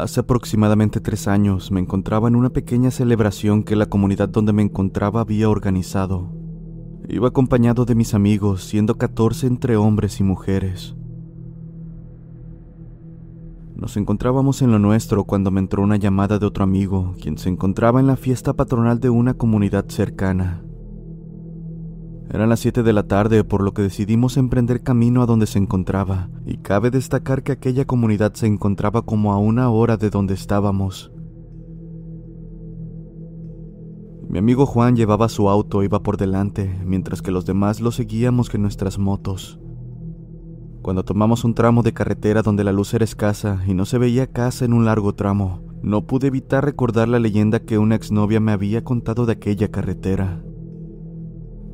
Hace aproximadamente tres años me encontraba en una pequeña celebración que la comunidad donde me encontraba había organizado. Iba acompañado de mis amigos, siendo 14 entre hombres y mujeres. Nos encontrábamos en lo nuestro cuando me entró una llamada de otro amigo, quien se encontraba en la fiesta patronal de una comunidad cercana. Eran las 7 de la tarde, por lo que decidimos emprender camino a donde se encontraba, y cabe destacar que aquella comunidad se encontraba como a una hora de donde estábamos. Mi amigo Juan llevaba su auto, iba por delante, mientras que los demás lo seguíamos con nuestras motos. Cuando tomamos un tramo de carretera donde la luz era escasa y no se veía casa en un largo tramo, no pude evitar recordar la leyenda que una exnovia me había contado de aquella carretera.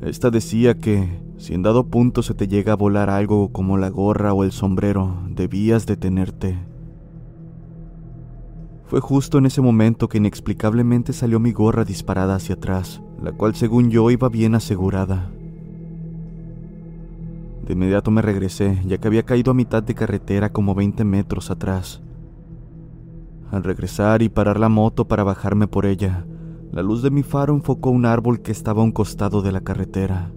Esta decía que, si en dado punto se te llega a volar algo como la gorra o el sombrero, debías detenerte. Fue justo en ese momento que inexplicablemente salió mi gorra disparada hacia atrás, la cual según yo iba bien asegurada. De inmediato me regresé, ya que había caído a mitad de carretera como 20 metros atrás. Al regresar y parar la moto para bajarme por ella, la luz de mi faro enfocó un árbol que estaba a un costado de la carretera.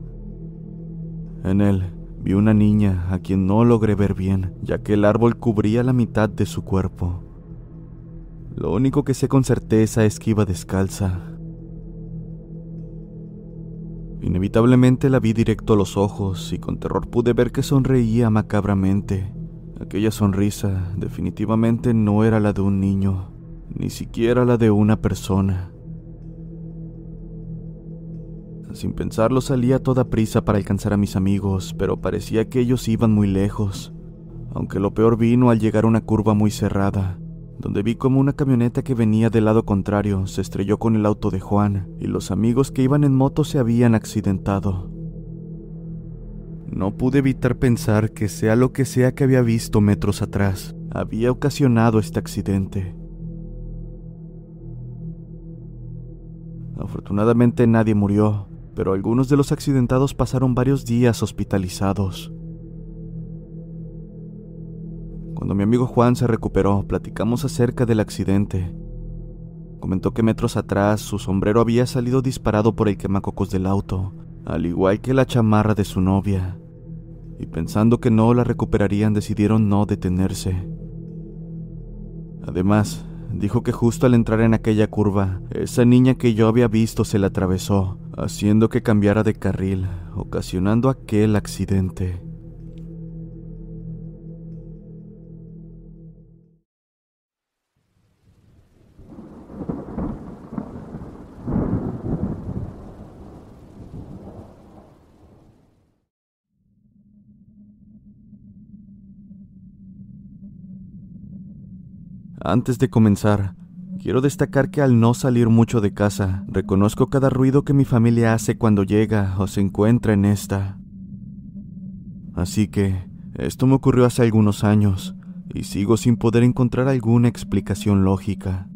En él vi una niña a quien no logré ver bien, ya que el árbol cubría la mitad de su cuerpo. Lo único que sé con certeza es que iba descalza. Inevitablemente la vi directo a los ojos y con terror pude ver que sonreía macabramente. Aquella sonrisa definitivamente no era la de un niño, ni siquiera la de una persona. Sin pensarlo salí a toda prisa para alcanzar a mis amigos, pero parecía que ellos iban muy lejos, aunque lo peor vino al llegar a una curva muy cerrada, donde vi como una camioneta que venía del lado contrario se estrelló con el auto de Juan y los amigos que iban en moto se habían accidentado. No pude evitar pensar que sea lo que sea que había visto metros atrás, había ocasionado este accidente. Afortunadamente nadie murió, pero algunos de los accidentados pasaron varios días hospitalizados. Cuando mi amigo Juan se recuperó, platicamos acerca del accidente. Comentó que metros atrás su sombrero había salido disparado por el quemacocos del auto, al igual que la chamarra de su novia, y pensando que no la recuperarían decidieron no detenerse. Además, dijo que justo al entrar en aquella curva, esa niña que yo había visto se la atravesó, haciendo que cambiara de carril, ocasionando aquel accidente. Antes de comenzar, quiero destacar que al no salir mucho de casa, reconozco cada ruido que mi familia hace cuando llega o se encuentra en esta. Así que, esto me ocurrió hace algunos años, y sigo sin poder encontrar alguna explicación lógica.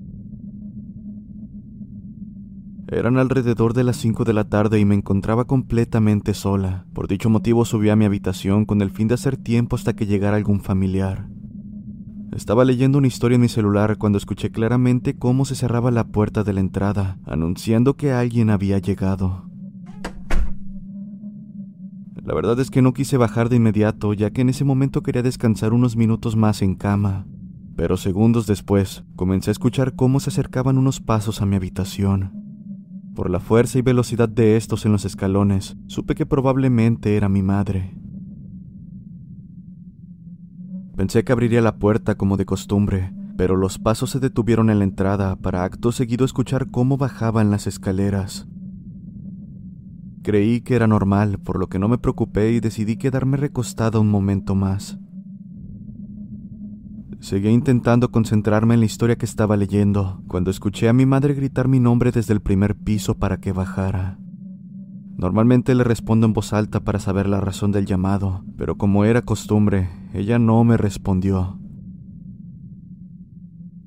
Eran alrededor de las 5 de la tarde y me encontraba completamente sola. Por dicho motivo subí a mi habitación con el fin de hacer tiempo hasta que llegara algún familiar. Estaba leyendo una historia en mi celular cuando escuché claramente cómo se cerraba la puerta de la entrada, anunciando que alguien había llegado. La verdad es que no quise bajar de inmediato, ya que en ese momento quería descansar unos minutos más en cama. Pero segundos después, comencé a escuchar cómo se acercaban unos pasos a mi habitación. Por la fuerza y velocidad de estos en los escalones, supe que probablemente era mi madre. Pensé que abriría la puerta como de costumbre, pero los pasos se detuvieron en la entrada para acto seguido escuchar cómo bajaban las escaleras. Creí que era normal, por lo que no me preocupé y decidí quedarme recostada un momento más. Seguía intentando concentrarme en la historia que estaba leyendo, cuando escuché a mi madre gritar mi nombre desde el primer piso para que bajara. Normalmente le respondo en voz alta para saber la razón del llamado, pero como era costumbre, ella no me respondió.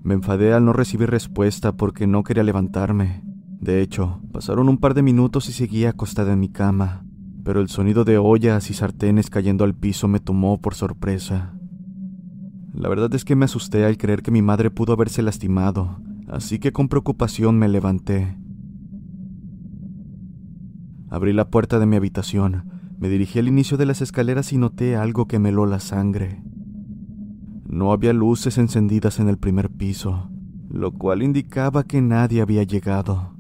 Me enfadé al no recibir respuesta porque no quería levantarme. De hecho, pasaron un par de minutos y seguía acostada en mi cama, pero el sonido de ollas y sartenes cayendo al piso me tomó por sorpresa. La verdad es que me asusté al creer que mi madre pudo haberse lastimado, así que con preocupación me levanté. Abrí la puerta de mi habitación, me dirigí al inicio de las escaleras y noté algo que me heló la sangre. No había luces encendidas en el primer piso, lo cual indicaba que nadie había llegado.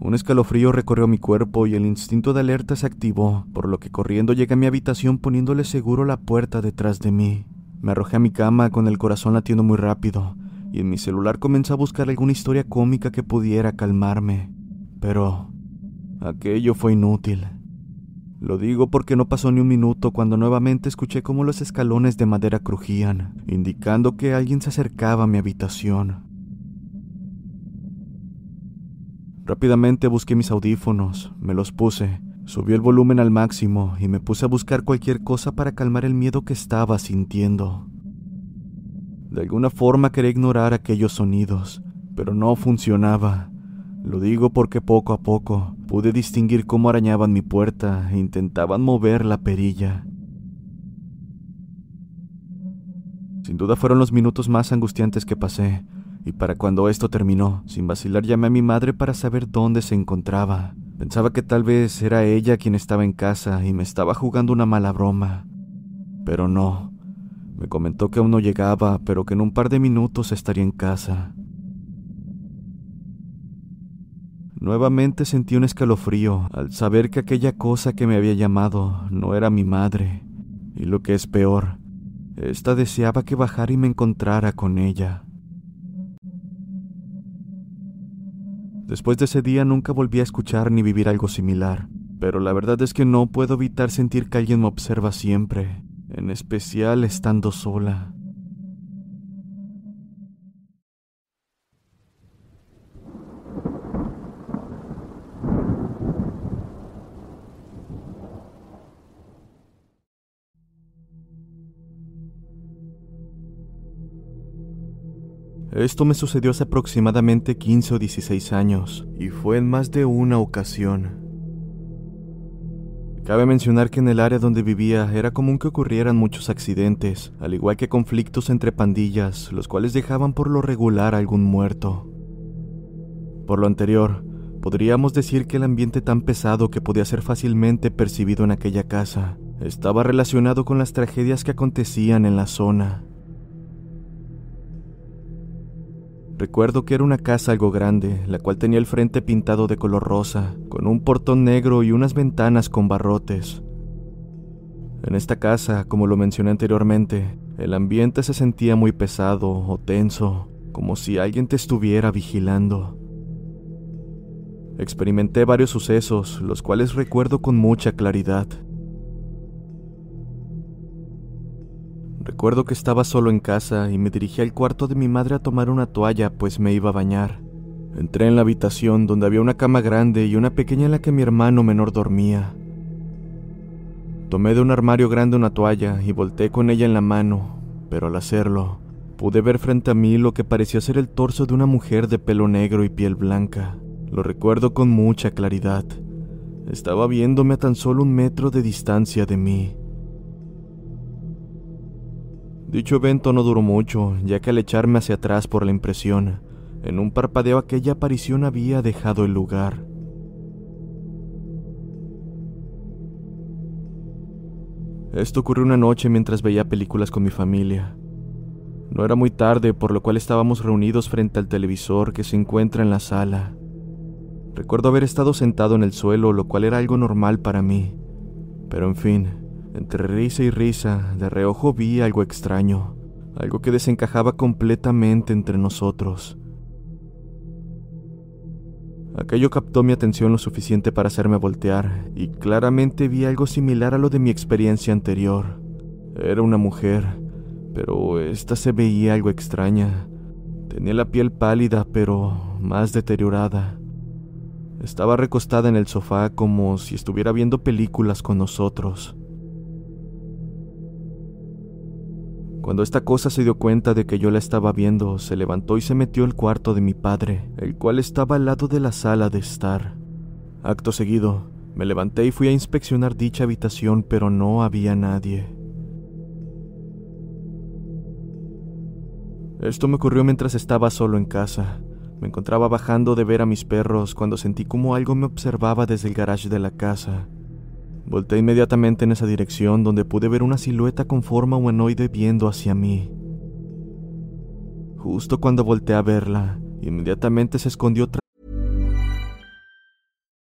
Un escalofrío recorrió mi cuerpo y el instinto de alerta se activó, por lo que corriendo llegué a mi habitación poniéndole seguro la puerta detrás de mí. Me arrojé a mi cama con el corazón latiendo muy rápido, y en mi celular comencé a buscar alguna historia cómica que pudiera calmarme. Pero aquello fue inútil. Lo digo porque no pasó ni un minuto cuando nuevamente escuché cómo los escalones de madera crujían, indicando que alguien se acercaba a mi habitación. Rápidamente busqué mis audífonos, me los puse, subí el volumen al máximo y me puse a buscar cualquier cosa para calmar el miedo que estaba sintiendo. De alguna forma quería ignorar aquellos sonidos, pero no funcionaba. Lo digo porque poco a poco pude distinguir cómo arañaban mi puerta e intentaban mover la perilla. Sin duda fueron los minutos más angustiantes que pasé, y para cuando esto terminó, sin vacilar llamé a mi madre para saber dónde se encontraba. Pensaba que tal vez era ella quien estaba en casa y me estaba jugando una mala broma. Pero no. Me comentó que aún no llegaba, pero que en un par de minutos estaría en casa. Nuevamente sentí un escalofrío al saber que aquella cosa que me había llamado no era mi madre. Y lo que es peor, esta deseaba que bajara y me encontrara con ella. Después de ese día nunca volví a escuchar ni vivir algo similar, pero la verdad es que no puedo evitar sentir que alguien me observa siempre, en especial estando sola. Esto me sucedió hace aproximadamente 15 o 16 años, y fue en más de una ocasión. Cabe mencionar que en el área donde vivía era común que ocurrieran muchos accidentes, al igual que conflictos entre pandillas, los cuales dejaban por lo regular algún muerto. Por lo anterior, podríamos decir que el ambiente tan pesado que podía ser fácilmente percibido en aquella casa estaba relacionado con las tragedias que acontecían en la zona. Recuerdo que era una casa algo grande, la cual tenía el frente pintado de color rosa, con un portón negro y unas ventanas con barrotes. En esta casa, como lo mencioné anteriormente, el ambiente se sentía muy pesado o tenso, como si alguien te estuviera vigilando. Experimenté varios sucesos, los cuales recuerdo con mucha claridad. Recuerdo que estaba solo en casa y me dirigí al cuarto de mi madre a tomar una toalla, pues me iba a bañar. Entré en la habitación donde había una cama grande y una pequeña en la que mi hermano menor dormía. Tomé de un armario grande una toalla y volteé con ella en la mano, pero al hacerlo, pude ver frente a mí lo que parecía ser el torso de una mujer de pelo negro y piel blanca. Lo recuerdo con mucha claridad. Estaba viéndome a tan solo un metro de distancia de mí. Dicho evento no duró mucho, ya que al echarme hacia atrás por la impresión, en un parpadeo aquella aparición había dejado el lugar. Esto ocurrió una noche mientras veía películas con mi familia. No era muy tarde, por lo cual estábamos reunidos frente al televisor que se encuentra en la sala. Recuerdo haber estado sentado en el suelo, lo cual era algo normal para mí. Pero en fin, entre risa y risa, de reojo vi algo extraño, algo que desencajaba completamente entre nosotros. Aquello captó mi atención lo suficiente para hacerme voltear, y claramente vi algo similar a lo de mi experiencia anterior. Era una mujer, pero esta se veía algo extraña. Tenía la piel pálida, pero más deteriorada. Estaba recostada en el sofá como si estuviera viendo películas con nosotros. Cuando esta cosa se dio cuenta de que yo la estaba viendo, se levantó y se metió al cuarto de mi padre, el cual estaba al lado de la sala de estar. Acto seguido, me levanté y fui a inspeccionar dicha habitación, pero no había nadie. Esto me ocurrió mientras estaba solo en casa. Me encontraba bajando de ver a mis perros cuando sentí como algo me observaba desde el garage de la casa. Volté inmediatamente en esa dirección donde pude ver una silueta con forma humanoide viendo hacia mí. Justo cuando volteé a verla, inmediatamente se escondió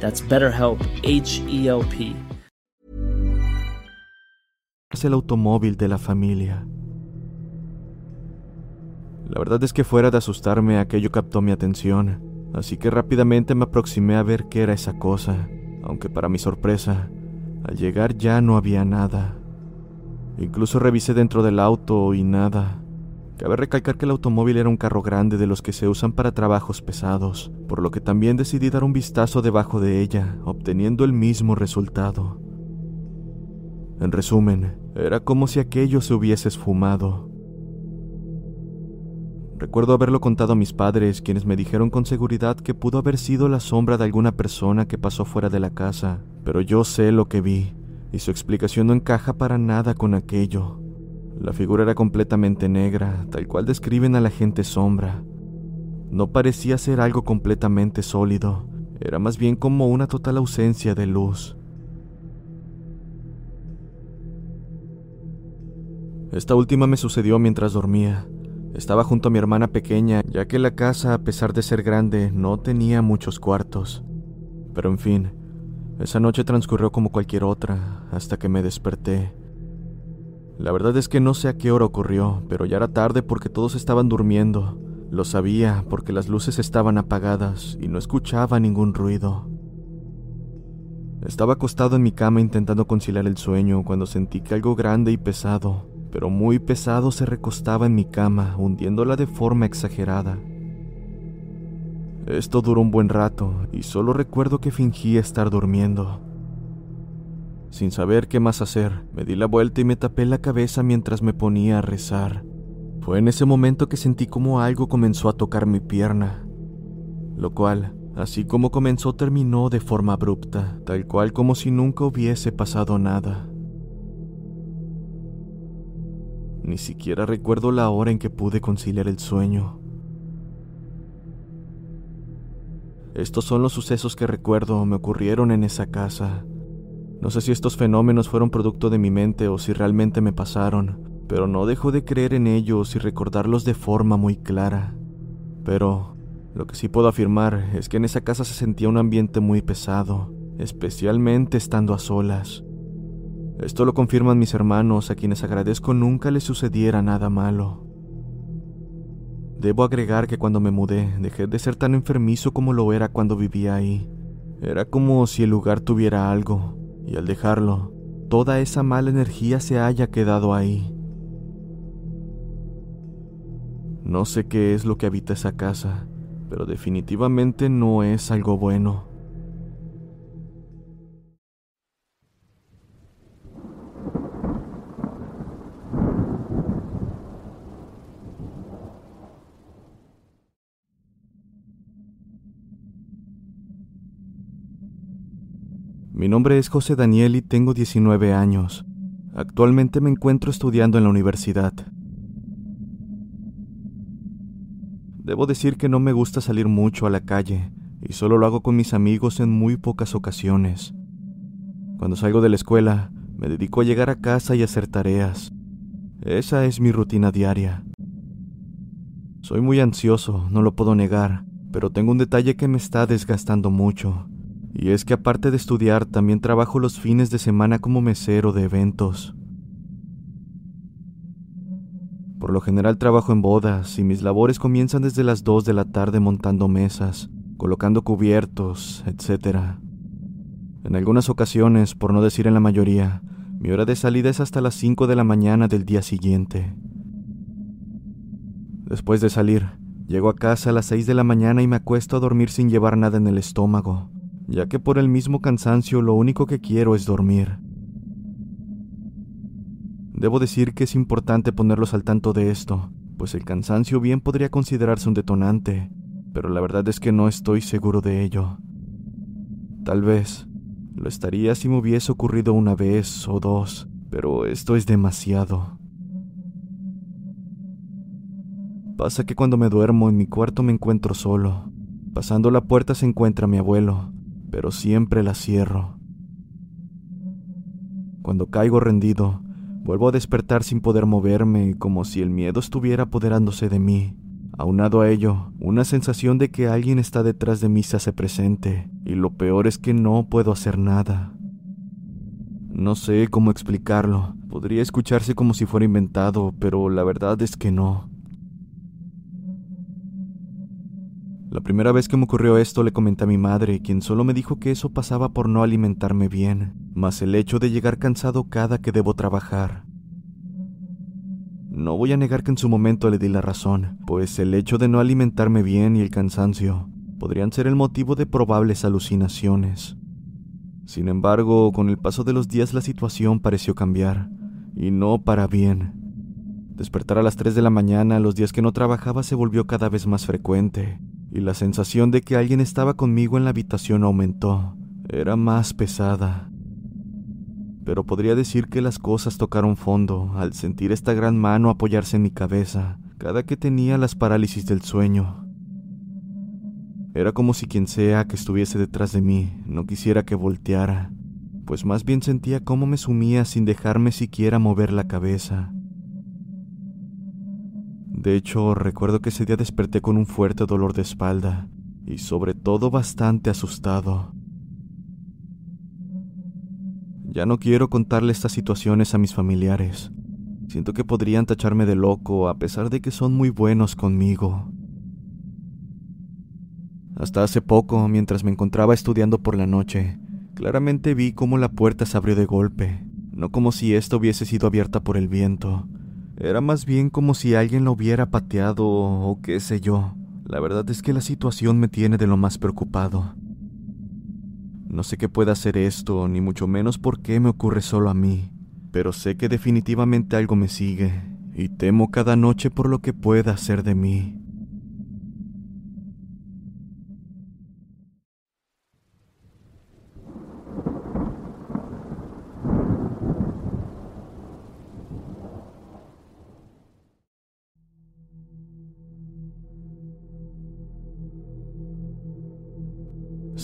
That's BetterHelp, H E L. Es el automóvil de la familia. La verdad es que fuera de asustarme, aquello captó mi atención, así que rápidamente me aproximé a ver qué era esa cosa, aunque para mi sorpresa, al llegar ya no había nada. Incluso revisé dentro del auto y nada. Cabe recalcar que el automóvil era un carro grande de los que se usan para trabajos pesados, por lo que también decidí dar un vistazo debajo de ella, obteniendo el mismo resultado. En resumen, era como si aquello se hubiese esfumado. Recuerdo haberlo contado a mis padres, quienes me dijeron con seguridad que pudo haber sido la sombra de alguna persona que pasó fuera de la casa, pero yo sé lo que vi, y su explicación no encaja para nada con aquello. La figura era completamente negra, tal cual describen a la gente sombra. No parecía ser algo completamente sólido, era más bien como una total ausencia de luz. Esta última me sucedió mientras dormía. Estaba junto a mi hermana pequeña, ya que la casa, a pesar de ser grande, no tenía muchos cuartos. Pero en fin, esa noche transcurrió como cualquier otra, hasta que me desperté. La verdad es que no sé a qué hora ocurrió, pero ya era tarde porque todos estaban durmiendo. Lo sabía porque las luces estaban apagadas y no escuchaba ningún ruido. Estaba acostado en mi cama intentando conciliar el sueño cuando sentí que algo grande y pesado, pero muy pesado, se recostaba en mi cama, hundiéndola de forma exagerada. Esto duró un buen rato y solo recuerdo que fingí estar durmiendo. Sin saber qué más hacer, me di la vuelta y me tapé la cabeza mientras me ponía a rezar. Fue en ese momento que sentí como algo comenzó a tocar mi pierna, lo cual, así como comenzó, terminó de forma abrupta, tal cual como si nunca hubiese pasado nada. Ni siquiera recuerdo la hora en que pude conciliar el sueño. Estos son los sucesos que recuerdo me ocurrieron en esa casa. No sé si estos fenómenos fueron producto de mi mente o si realmente me pasaron, pero no dejo de creer en ellos y recordarlos de forma muy clara. Pero lo que sí puedo afirmar es que en esa casa se sentía un ambiente muy pesado, especialmente estando a solas. Esto lo confirman mis hermanos, a quienes agradezco nunca les sucediera nada malo. Debo agregar que cuando me mudé dejé de ser tan enfermizo como lo era cuando vivía ahí. Era como si el lugar tuviera algo, y al dejarlo, toda esa mala energía se haya quedado ahí. No sé qué es lo que habita esa casa, pero definitivamente no es algo bueno. Mi nombre es José Daniel y tengo 19 años. Actualmente me encuentro estudiando en la universidad. Debo decir que no me gusta salir mucho a la calle y solo lo hago con mis amigos en muy pocas ocasiones. Cuando salgo de la escuela, me dedico a llegar a casa y hacer tareas. Esa es mi rutina diaria. Soy muy ansioso, no lo puedo negar, pero tengo un detalle que me está desgastando mucho y es que aparte de estudiar, también trabajo los fines de semana como mesero de eventos. Por lo general trabajo en bodas y mis labores comienzan desde las 2 de la tarde montando mesas, colocando cubiertos, etc. En algunas ocasiones, por no decir en la mayoría, mi hora de salida es hasta las 5 de la mañana del día siguiente. Después de salir, llego a casa a las 6 de la mañana y me acuesto a dormir sin llevar nada en el estómago, ya que por el mismo cansancio lo único que quiero es dormir. Debo decir que es importante ponerlos al tanto de esto, pues el cansancio bien podría considerarse un detonante, pero la verdad es que no estoy seguro de ello. Tal vez lo estaría si me hubiese ocurrido una vez o dos, pero esto es demasiado. Pasa que cuando me duermo en mi cuarto me encuentro solo. Pasando la puerta se encuentra mi abuelo, pero siempre la cierro. Cuando caigo rendido, vuelvo a despertar sin poder moverme, como si el miedo estuviera apoderándose de mí. Aunado a ello, una sensación de que alguien está detrás de mí se hace presente, y lo peor es que no puedo hacer nada. No sé cómo explicarlo, podría escucharse como si fuera inventado, pero la verdad es que no. La primera vez que me ocurrió esto le comenté a mi madre, quien solo me dijo que eso pasaba por no alimentarme bien, más el hecho de llegar cansado cada que debo trabajar. No voy a negar que en su momento le di la razón, pues el hecho de no alimentarme bien y el cansancio podrían ser el motivo de probables alucinaciones. Sin embargo, con el paso de los días la situación pareció cambiar, y no para bien. Despertar a las 3 de la mañana los días que no trabajaba se volvió cada vez más frecuente, y la sensación de que alguien estaba conmigo en la habitación aumentó. Era más pesada. Pero podría decir que las cosas tocaron fondo al sentir esta gran mano apoyarse en mi cabeza cada que tenía las parálisis del sueño. Era como si quien sea que estuviese detrás de mí no quisiera que volteara, pues más bien sentía cómo me sumía sin dejarme siquiera mover la cabeza. De hecho, recuerdo que ese día desperté con un fuerte dolor de espalda y sobre todo bastante asustado. Ya no quiero contarle estas situaciones a mis familiares. Siento que podrían tacharme de loco a pesar de que son muy buenos conmigo. Hasta hace poco, mientras me encontraba estudiando por la noche, claramente vi cómo la puerta se abrió de golpe, no como si ésta hubiese sido abierta por el viento, era más bien como si alguien lo hubiera pateado o qué sé yo. La verdad es que la situación me tiene de lo más preocupado. No sé qué pueda hacer esto, ni mucho menos por qué me ocurre solo a mí, pero sé que definitivamente algo me sigue, y temo cada noche por lo que pueda hacer de mí.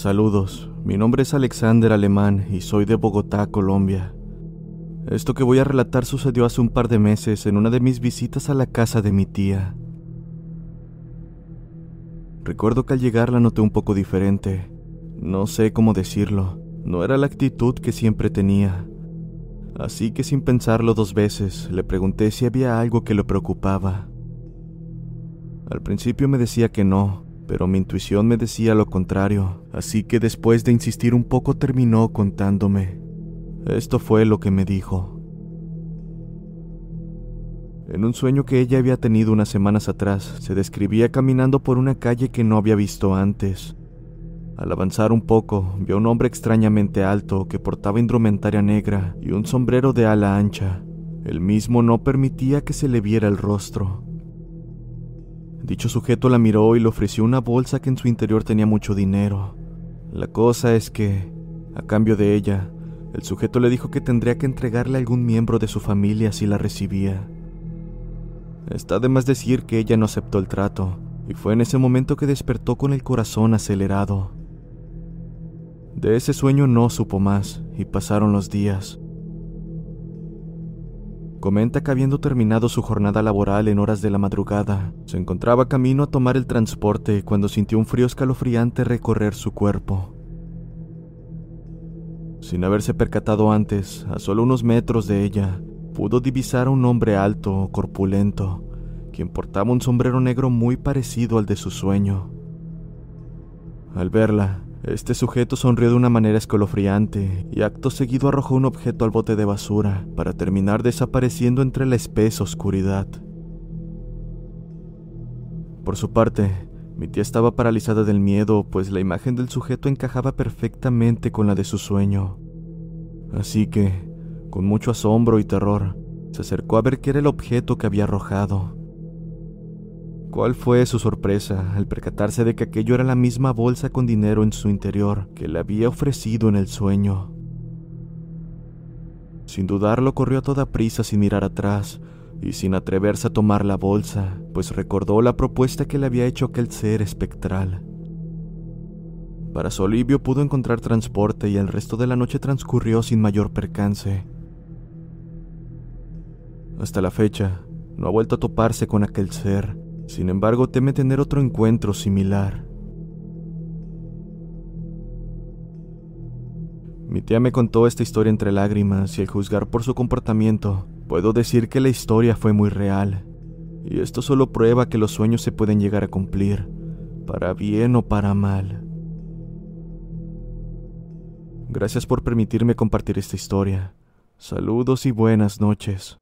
Saludos, mi nombre es Alexander Alemán y soy de Bogotá, Colombia. Esto que voy a relatar sucedió hace un par de meses en una de mis visitas a la casa de mi tía. Recuerdo que al llegar la noté un poco diferente. No sé cómo decirlo, No era la actitud que siempre tenía. Así que sin pensarlo dos veces, le pregunté si había algo que lo preocupaba. Al principio me decía que no, pero mi intuición me decía lo contrario, así que después de insistir un poco terminó contándome. Esto fue lo que me dijo. En un sueño que ella había tenido unas semanas atrás, se describía caminando por una calle que no había visto antes. Al avanzar un poco, vio a un hombre extrañamente alto que portaba indumentaria negra y un sombrero de ala ancha. El mismo no permitía que se le viera el rostro. Dicho sujeto la miró y le ofreció una bolsa que en su interior tenía mucho dinero. La cosa es que, a cambio de ella, el sujeto le dijo que tendría que entregarle a algún miembro de su familia si la recibía. Está de más decir que ella no aceptó el trato, y fue en ese momento que despertó con el corazón acelerado. De ese sueño no supo más, y pasaron los días. Comenta que habiendo terminado su jornada laboral en horas de la madrugada, se encontraba camino a tomar el transporte cuando sintió un frío escalofriante recorrer su cuerpo. Sin haberse percatado antes, a solo unos metros de ella, pudo divisar a un hombre alto, corpulento, quien portaba un sombrero negro muy parecido al de su sueño. Al verla, este sujeto sonrió de una manera escalofriante y acto seguido arrojó un objeto al bote de basura para terminar desapareciendo entre la espesa oscuridad. Por su parte, mi tía estaba paralizada del miedo, pues la imagen del sujeto encajaba perfectamente con la de su sueño. Así que, con mucho asombro y terror, se acercó a ver qué era el objeto que había arrojado. ¿Cuál fue su sorpresa al percatarse de que aquello era la misma bolsa con dinero en su interior que le había ofrecido en el sueño? Sin dudarlo, corrió a toda prisa sin mirar atrás y sin atreverse a tomar la bolsa, pues recordó la propuesta que le había hecho aquel ser espectral. Para su alivio pudo encontrar transporte y el resto de la noche transcurrió sin mayor percance. Hasta la fecha, no ha vuelto a toparse con aquel ser, sin embargo, teme tener otro encuentro similar. Mi tía me contó esta historia entre lágrimas y al juzgar por su comportamiento, puedo decir que la historia fue muy real. Y esto solo prueba que los sueños se pueden llegar a cumplir, para bien o para mal. Gracias por permitirme compartir esta historia. Saludos y buenas noches.